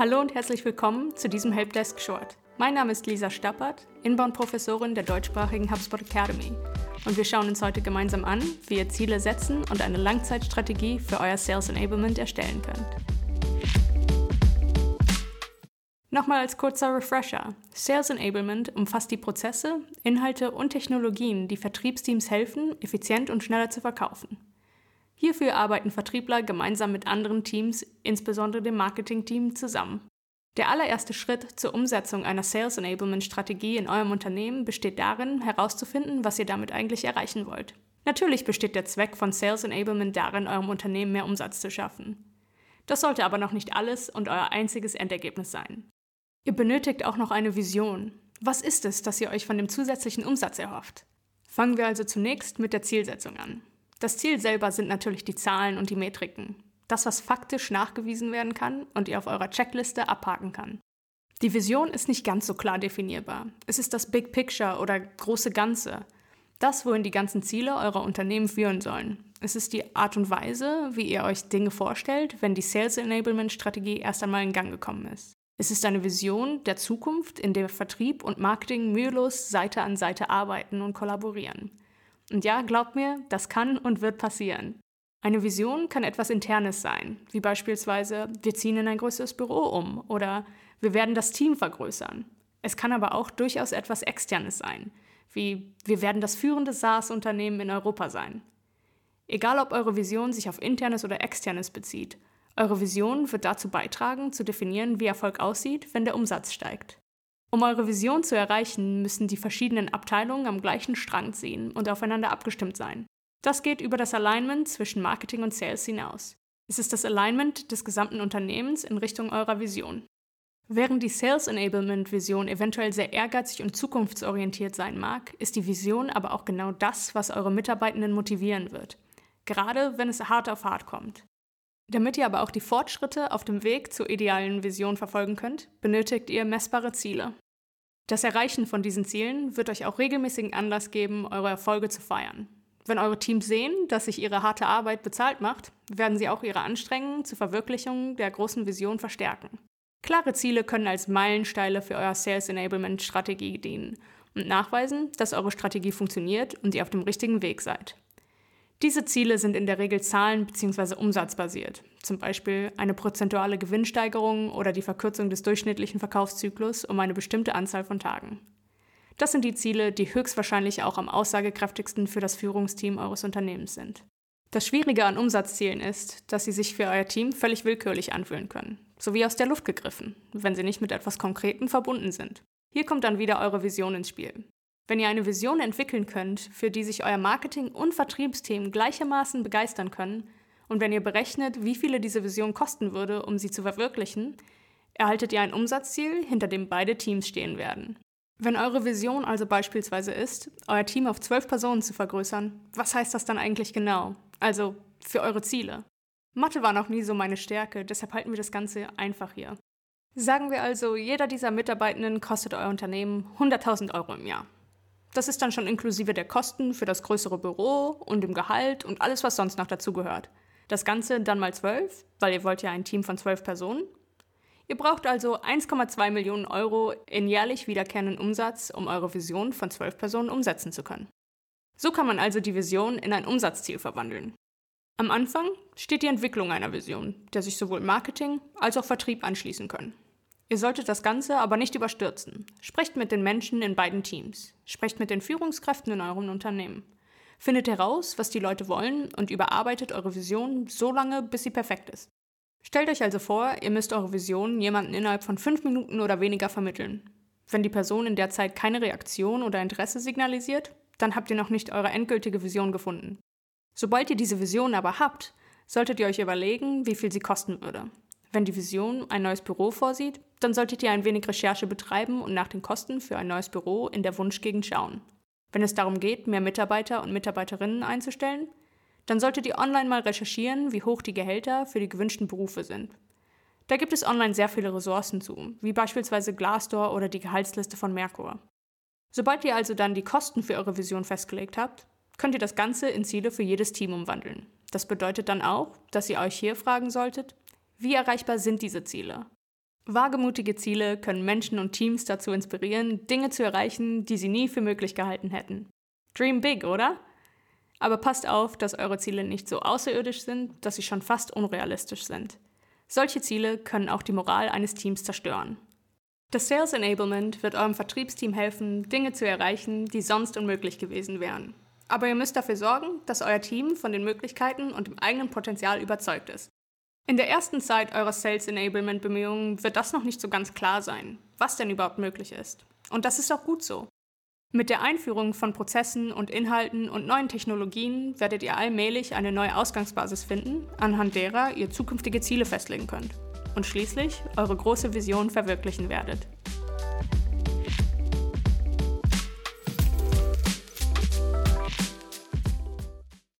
Hallo und herzlich willkommen zu diesem Helpdesk Short. Mein Name ist Lisa Stappert, Inbound-Professorin der deutschsprachigen HubSpot Academy. Und wir schauen uns heute gemeinsam an, wie ihr Ziele setzen und eine Langzeitstrategie für euer Sales Enablement erstellen könnt. Nochmal als kurzer Refresher. Sales Enablement umfasst die Prozesse, Inhalte und Technologien, die Vertriebsteams helfen, effizient und schneller zu verkaufen. Hierfür arbeiten Vertriebler gemeinsam mit anderen Teams, insbesondere dem Marketingteam, zusammen. Der allererste Schritt zur Umsetzung einer Sales Enablement Strategie in eurem Unternehmen besteht darin, herauszufinden, was ihr damit eigentlich erreichen wollt. Natürlich besteht der Zweck von Sales Enablement darin, eurem Unternehmen mehr Umsatz zu schaffen. Das sollte aber noch nicht alles und euer einziges Endergebnis sein. Ihr benötigt auch noch eine Vision. Was ist es, das ihr euch von dem zusätzlichen Umsatz erhofft? Fangen wir also zunächst mit der Zielsetzung an. Das Ziel selber sind natürlich die Zahlen und die Metriken. Das, was faktisch nachgewiesen werden kann und ihr auf eurer Checkliste abhaken kann. Die Vision ist nicht ganz so klar definierbar. Es ist das Big Picture oder große Ganze. Das, wohin die ganzen Ziele eurer Unternehmen führen sollen. Es ist die Art und Weise, wie ihr euch Dinge vorstellt, wenn die Sales Enablement Strategie erst einmal in Gang gekommen ist. Es ist eine Vision der Zukunft, in der Vertrieb und Marketing mühelos Seite an Seite arbeiten und kollaborieren. Und ja, glaubt mir, das kann und wird passieren. Eine Vision kann etwas Internes sein, wie beispielsweise wir ziehen in ein größeres Büro um oder wir werden das Team vergrößern. Es kann aber auch durchaus etwas Externes sein, wie wir werden das führende SaaS-Unternehmen in Europa sein. Egal ob eure Vision sich auf internes oder externes bezieht, eure Vision wird dazu beitragen, zu definieren, wie Erfolg aussieht, wenn der Umsatz steigt. Um eure Vision zu erreichen, müssen die verschiedenen Abteilungen am gleichen Strang ziehen und aufeinander abgestimmt sein. Das geht über das Alignment zwischen Marketing und Sales hinaus. Es ist das Alignment des gesamten Unternehmens in Richtung eurer Vision. Während die Sales Enablement Vision eventuell sehr ehrgeizig und zukunftsorientiert sein mag, ist die Vision aber auch genau das, was eure Mitarbeitenden motivieren wird. Gerade wenn es hart auf hart kommt. Damit ihr aber auch die Fortschritte auf dem Weg zur idealen Vision verfolgen könnt, benötigt ihr messbare Ziele. Das Erreichen von diesen Zielen wird euch auch regelmäßigen Anlass geben, eure Erfolge zu feiern. Wenn eure Teams sehen, dass sich ihre harte Arbeit bezahlt macht, werden sie auch ihre Anstrengungen zur Verwirklichung der großen Vision verstärken. Klare Ziele können als Meilensteine für euer Sales Enablement Strategie dienen und nachweisen, dass eure Strategie funktioniert und ihr auf dem richtigen Weg seid. Diese Ziele sind in der Regel zahlen- bzw. umsatzbasiert, zum Beispiel eine prozentuale Gewinnsteigerung oder die Verkürzung des durchschnittlichen Verkaufszyklus um eine bestimmte Anzahl von Tagen. Das sind die Ziele, die höchstwahrscheinlich auch am aussagekräftigsten für das Führungsteam eures Unternehmens sind. Das Schwierige an Umsatzzielen ist, dass sie sich für euer Team völlig willkürlich anfühlen können, sowie aus der Luft gegriffen, wenn sie nicht mit etwas Konkreten verbunden sind. Hier kommt dann wieder eure Vision ins Spiel. Wenn ihr eine Vision entwickeln könnt, für die sich euer Marketing- und Vertriebsteam gleichermaßen begeistern können, und wenn ihr berechnet, wie viele diese Vision kosten würde, um sie zu verwirklichen, erhaltet ihr ein Umsatzziel, hinter dem beide Teams stehen werden. Wenn eure Vision also beispielsweise ist, euer Team auf zwölf Personen zu vergrößern, was heißt das dann eigentlich genau? Also für eure Ziele. Mathe war noch nie so meine Stärke, deshalb halten wir das Ganze einfach hier. Sagen wir also, jeder dieser Mitarbeitenden kostet euer Unternehmen 100.000 Euro im Jahr. Das ist dann schon inklusive der Kosten für das größere Büro und dem Gehalt und alles, was sonst noch dazugehört. Das Ganze dann mal 12, weil ihr wollt ja ein Team von 12 Personen. Ihr braucht also 1,2 Millionen Euro in jährlich wiederkehrenden Umsatz, um eure Vision von 12 Personen umsetzen zu können. So kann man also die Vision in ein Umsatzziel verwandeln. Am Anfang steht die Entwicklung einer Vision, der sich sowohl Marketing als auch Vertrieb anschließen können. Ihr solltet das Ganze aber nicht überstürzen. Sprecht mit den Menschen in beiden Teams. Sprecht mit den Führungskräften in eurem Unternehmen. Findet heraus, was die Leute wollen und überarbeitet eure Vision so lange, bis sie perfekt ist. Stellt euch also vor, ihr müsst eure Vision jemanden innerhalb von fünf Minuten oder weniger vermitteln. Wenn die Person in der Zeit keine Reaktion oder Interesse signalisiert, dann habt ihr noch nicht eure endgültige Vision gefunden. Sobald ihr diese Vision aber habt, solltet ihr euch überlegen, wie viel sie kosten würde. Wenn die Vision ein neues Büro vorsieht, dann solltet ihr ein wenig Recherche betreiben und nach den Kosten für ein neues Büro in der Wunschgegend schauen. Wenn es darum geht, mehr Mitarbeiter und Mitarbeiterinnen einzustellen, dann solltet ihr online mal recherchieren, wie hoch die Gehälter für die gewünschten Berufe sind. Da gibt es online sehr viele Ressourcen zu, wie beispielsweise Glassdoor oder die Gehaltsliste von Merkur. Sobald ihr also dann die Kosten für eure Vision festgelegt habt, könnt ihr das Ganze in Ziele für jedes Team umwandeln. Das bedeutet dann auch, dass ihr euch hier fragen solltet, wie erreichbar sind diese Ziele? Wagemutige Ziele können Menschen und Teams dazu inspirieren, Dinge zu erreichen, die sie nie für möglich gehalten hätten. Dream big, oder? Aber passt auf, dass eure Ziele nicht so außerirdisch sind, dass sie schon fast unrealistisch sind. Solche Ziele können auch die Moral eines Teams zerstören. Das Sales Enablement wird eurem Vertriebsteam helfen, Dinge zu erreichen, die sonst unmöglich gewesen wären. Aber ihr müsst dafür sorgen, dass euer Team von den Möglichkeiten und dem eigenen Potenzial überzeugt ist. In der ersten Zeit eurer Sales Enablement Bemühungen wird das noch nicht so ganz klar sein, was denn überhaupt möglich ist. Und das ist auch gut so. Mit der Einführung von Prozessen und Inhalten und neuen Technologien werdet ihr allmählich eine neue Ausgangsbasis finden, anhand derer ihr zukünftige Ziele festlegen könnt und schließlich eure große Vision verwirklichen werdet.